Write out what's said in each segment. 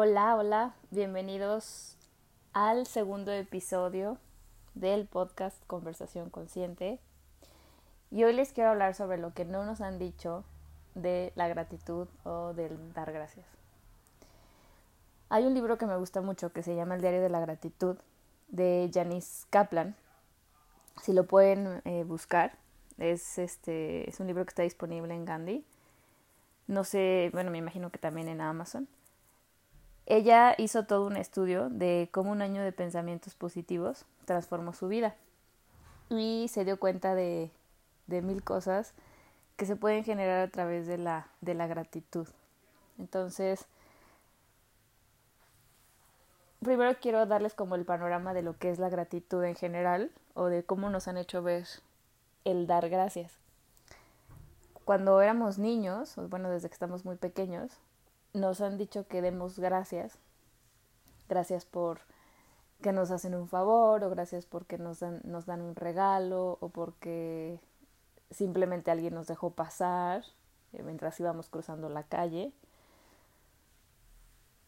Hola, hola, bienvenidos al segundo episodio del podcast Conversación Consciente. Y hoy les quiero hablar sobre lo que no nos han dicho de la gratitud o del dar gracias. Hay un libro que me gusta mucho que se llama El Diario de la Gratitud de Janice Kaplan. Si lo pueden eh, buscar, es, este, es un libro que está disponible en Gandhi. No sé, bueno, me imagino que también en Amazon. Ella hizo todo un estudio de cómo un año de pensamientos positivos transformó su vida y se dio cuenta de, de mil cosas que se pueden generar a través de la, de la gratitud. Entonces, primero quiero darles como el panorama de lo que es la gratitud en general o de cómo nos han hecho ver el dar gracias. Cuando éramos niños, bueno, desde que estamos muy pequeños, nos han dicho que demos gracias. Gracias por que nos hacen un favor o gracias porque nos dan, nos dan un regalo o porque simplemente alguien nos dejó pasar eh, mientras íbamos cruzando la calle.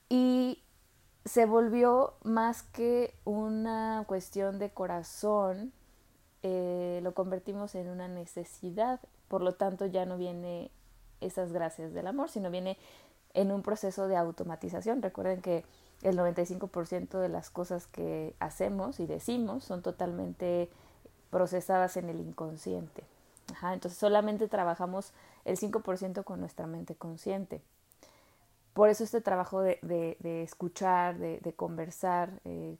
Y se volvió más que una cuestión de corazón, eh, lo convertimos en una necesidad, por lo tanto ya no viene esas gracias del amor, sino viene en un proceso de automatización. Recuerden que el 95% de las cosas que hacemos y decimos son totalmente procesadas en el inconsciente. entonces solamente trabajamos el 5% con nuestra mente consciente. Por eso este trabajo de, de, escuchar, de, conversar eh,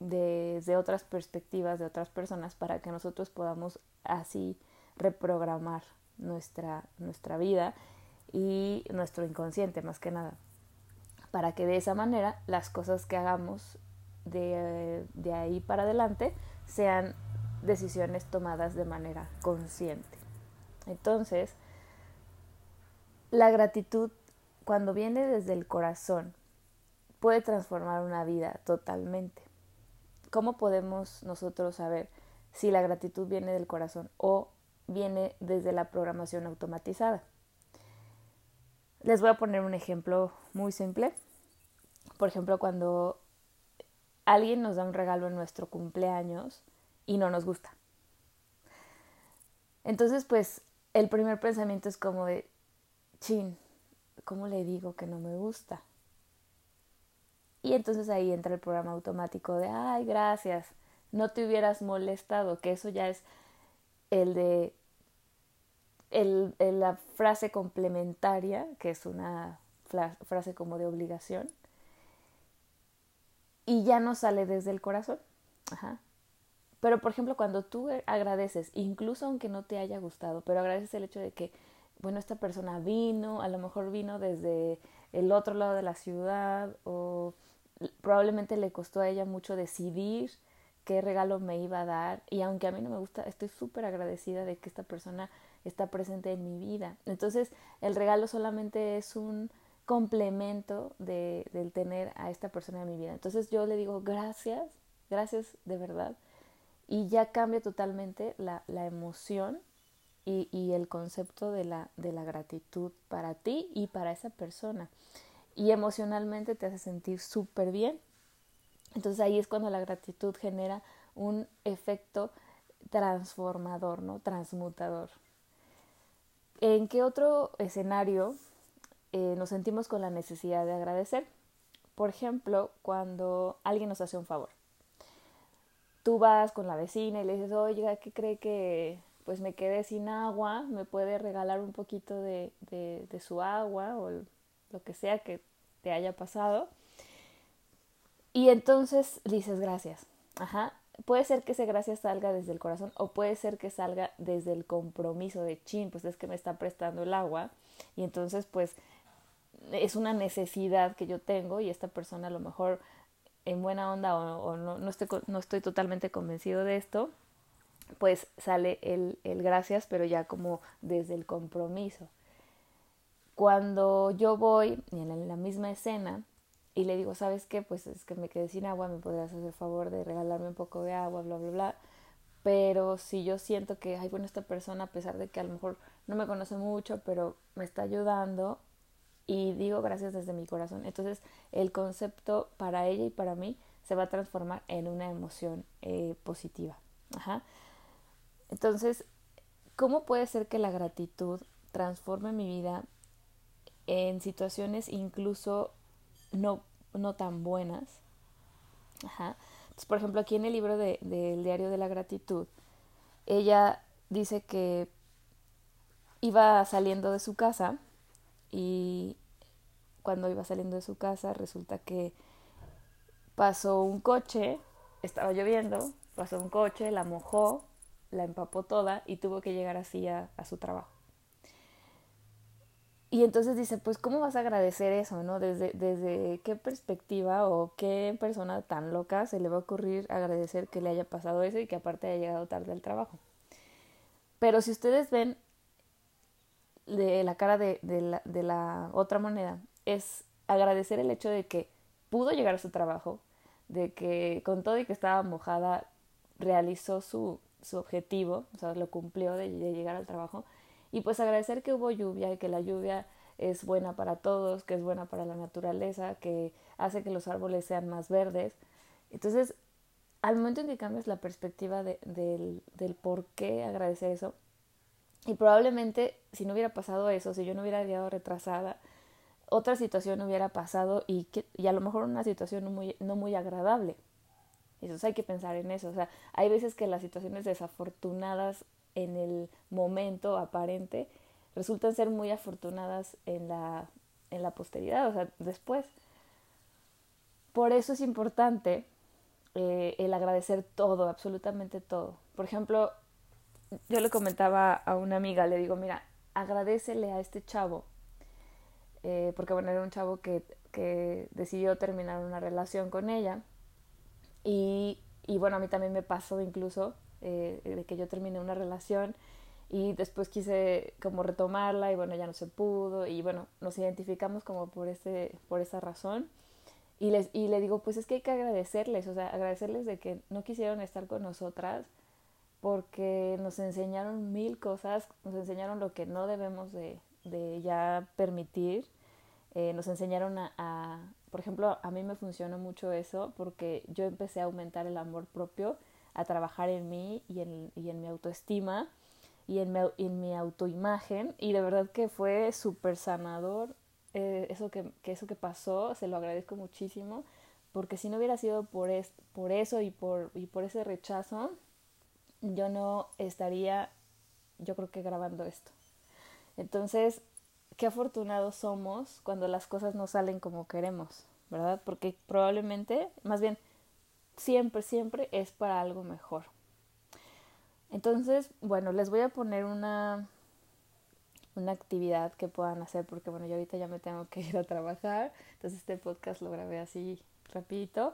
desde otras perspectivas de otras personas para que nosotros podamos así reprogramar nuestra, nuestra vida y nuestro inconsciente más que nada, para que de esa manera las cosas que hagamos de, de ahí para adelante sean decisiones tomadas de manera consciente. Entonces, la gratitud cuando viene desde el corazón puede transformar una vida totalmente. ¿Cómo podemos nosotros saber si la gratitud viene del corazón o viene desde la programación automatizada? Les voy a poner un ejemplo muy simple. Por ejemplo, cuando alguien nos da un regalo en nuestro cumpleaños y no nos gusta. Entonces, pues, el primer pensamiento es como de, chin, ¿cómo le digo que no me gusta? Y entonces ahí entra el programa automático de, ay, gracias, no te hubieras molestado, que eso ya es el de el, la frase complementaria, que es una frase como de obligación, y ya no sale desde el corazón. Ajá. Pero, por ejemplo, cuando tú agradeces, incluso aunque no te haya gustado, pero agradeces el hecho de que, bueno, esta persona vino, a lo mejor vino desde el otro lado de la ciudad, o probablemente le costó a ella mucho decidir qué regalo me iba a dar, y aunque a mí no me gusta, estoy súper agradecida de que esta persona está presente en mi vida. Entonces, el regalo solamente es un complemento de, del tener a esta persona en mi vida. Entonces yo le digo gracias, gracias de verdad. Y ya cambia totalmente la, la emoción y, y, el concepto de la, de la gratitud para ti y para esa persona. Y emocionalmente te hace sentir súper bien. Entonces ahí es cuando la gratitud genera un efecto transformador, ¿no? Transmutador. ¿En qué otro escenario eh, nos sentimos con la necesidad de agradecer? Por ejemplo, cuando alguien nos hace un favor. Tú vas con la vecina y le dices, oiga, ¿qué cree que pues me quedé sin agua? ¿Me puede regalar un poquito de, de, de su agua o lo que sea que te haya pasado? Y entonces dices gracias. Ajá puede ser que ese gracias salga desde el corazón o puede ser que salga desde el compromiso de chin, pues es que me está prestando el agua y entonces pues es una necesidad que yo tengo y esta persona a lo mejor en buena onda o, no, no, estoy, no estoy totalmente convencido de esto, pues sale el, el gracias, pero ya como desde el compromiso. Cuando yo voy en la misma escena, y le digo, ¿sabes qué? Pues es que me quedé sin agua, me podrías hacer el favor de regalarme un poco de agua, bla, bla, bla. Pero si yo siento que, ay, bueno, esta persona, a pesar de que a lo mejor no me conoce mucho, pero me está ayudando, y digo gracias desde mi corazón. Entonces el concepto para ella y para mí se va a transformar en una emoción eh, positiva. Ajá. Entonces, ¿cómo puede ser que la gratitud transforme mi vida en situaciones incluso no, no tan buenas? Ajá. Entonces, por ejemplo, aquí en el libro del de, Diario de la Gratitud, ella dice que iba saliendo de su casa y cuando iba saliendo de su casa resulta que pasó un coche, estaba lloviendo, pasó un coche, la mojó, la empapó toda y tuvo que llegar así a, su trabajo. Y entonces dice, pues, ¿cómo vas a agradecer eso, no? Desde, desde qué perspectiva o qué persona tan loca se le va a ocurrir agradecer que le haya pasado eso y que aparte haya llegado tarde al trabajo. Pero si ustedes ven de la cara de, la, de la otra moneda, es agradecer el hecho de que pudo llegar a su trabajo, de que con todo y que estaba mojada, realizó su, su objetivo, o sea, lo cumplió de, llegar al trabajo. Y pues agradecer que hubo lluvia y que la lluvia es buena para todos, que es buena para la naturaleza, que hace que los árboles sean más verdes. Entonces, al momento en que cambias la perspectiva de, del, del por qué agradecer eso, y probablemente si no hubiera pasado eso, si yo no hubiera llegado retrasada, otra situación hubiera pasado y, que, y a lo mejor una situación no muy, no muy agradable. Entonces hay que pensar en eso. O sea, hay veces que las situaciones desafortunadas en el momento aparente resultan ser muy afortunadas en la, en la posteridad, o sea, después. Por eso es importante eh, el agradecer todo, absolutamente todo. Por ejemplo, yo le comentaba a una amiga, le digo, mira, agradecele a este chavo eh, porque bueno, era un chavo que, que decidió terminar una relación con ella y, y bueno, a mí también me pasó incluso eh, de que yo terminé una relación y después quise como retomarla y bueno, ya no se pudo y bueno, nos identificamos como por, ese, por esa razón. Y, les, y le digo, pues es que hay que agradecerles, o sea, agradecerles de que no quisieron estar con nosotras porque nos enseñaron mil cosas, nos enseñaron lo que no debemos de, de ya permitir eh, nos enseñaron a, por ejemplo, a mí me funcionó mucho eso porque yo empecé a aumentar el amor propio, a trabajar en mí y en, y en mi autoestima y en mi, en mi autoimagen y de verdad que fue súper sanador eh, eso que, que, eso que pasó, se lo agradezco muchísimo porque si no hubiera sido por, es, por eso y por, y por ese rechazo, yo no estaría, yo creo que grabando esto. Entonces, qué afortunados somos cuando las cosas no salen como queremos, ¿verdad? Porque probablemente, más bien, siempre, siempre es para algo mejor. Entonces, bueno, les voy a poner una, una actividad que puedan hacer, porque bueno, yo ahorita ya me tengo que ir a trabajar, entonces este podcast lo grabé así rapidito.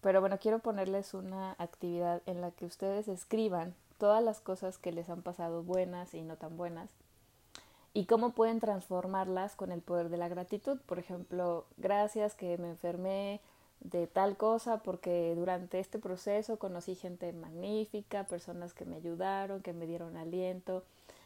Pero bueno, quiero ponerles una actividad en la que ustedes escriban todas las cosas que les han pasado buenas y no tan buenas y cómo pueden transformarlas con el poder de la gratitud. Por ejemplo, gracias que me enfermé de tal cosa porque durante este proceso conocí gente magnífica, personas que me ayudaron, que me dieron aliento.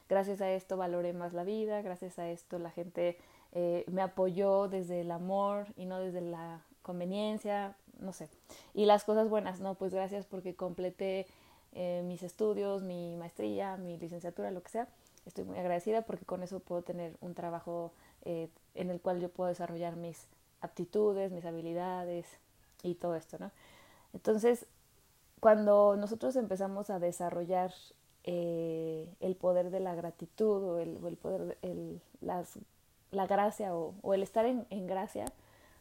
Gracias a esto valoré más la vida, gracias a esto la gente eh, me apoyó desde el amor y no desde la conveniencia, no sé. Y las cosas buenas, no, pues gracias porque completé eh, mis estudios, mi maestría, mi licenciatura, lo que sea estoy muy agradecida porque con eso puedo tener un trabajo eh, en el cual yo puedo desarrollar mis aptitudes, mis habilidades y todo esto, ¿no? Entonces, cuando nosotros empezamos a desarrollar eh, el poder de la gratitud o el, poder, el, las, la gracia o, o el estar en, en, gracia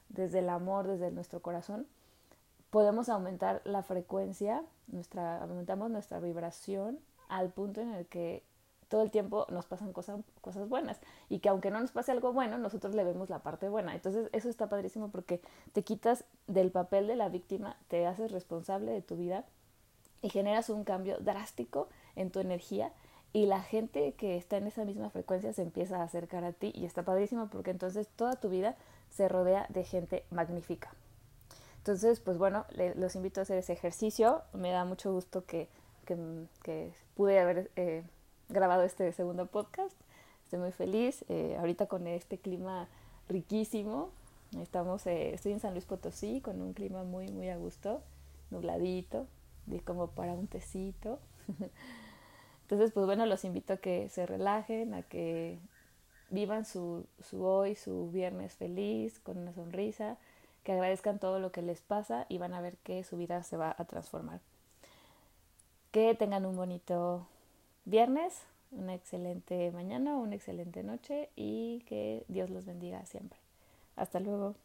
desde el amor, desde nuestro corazón, podemos aumentar la frecuencia, nuestra, aumentamos nuestra vibración al punto en el que todo el tiempo nos pasan cosas, buenas y que aunque no nos pase algo bueno, nosotros le vemos la parte buena. Entonces eso está padrísimo porque te quitas del papel de la víctima, te haces responsable de tu vida y generas un cambio drástico en tu energía y la gente que está en esa misma frecuencia se empieza a acercar a ti y está padrísimo porque entonces toda tu vida se rodea de gente magnífica. Entonces, pues bueno, los invito a hacer ese ejercicio. Me da mucho gusto que, que, que pude haber eh, grabado este segundo podcast. Estoy muy feliz. Eh, ahorita con este clima riquísimo. Estamos, eh, estoy en San Luis Potosí con un clima muy, muy a gusto, nubladito, de como para un tecito. Entonces, pues bueno, los invito a que se relajen, a que vivan su, su hoy, su viernes feliz, con una sonrisa, que agradezcan todo lo que les pasa y van a ver que su vida se va a transformar. Que tengan un bonito viernes, una excelente mañana, una excelente noche y que Dios los bendiga siempre. Hasta luego.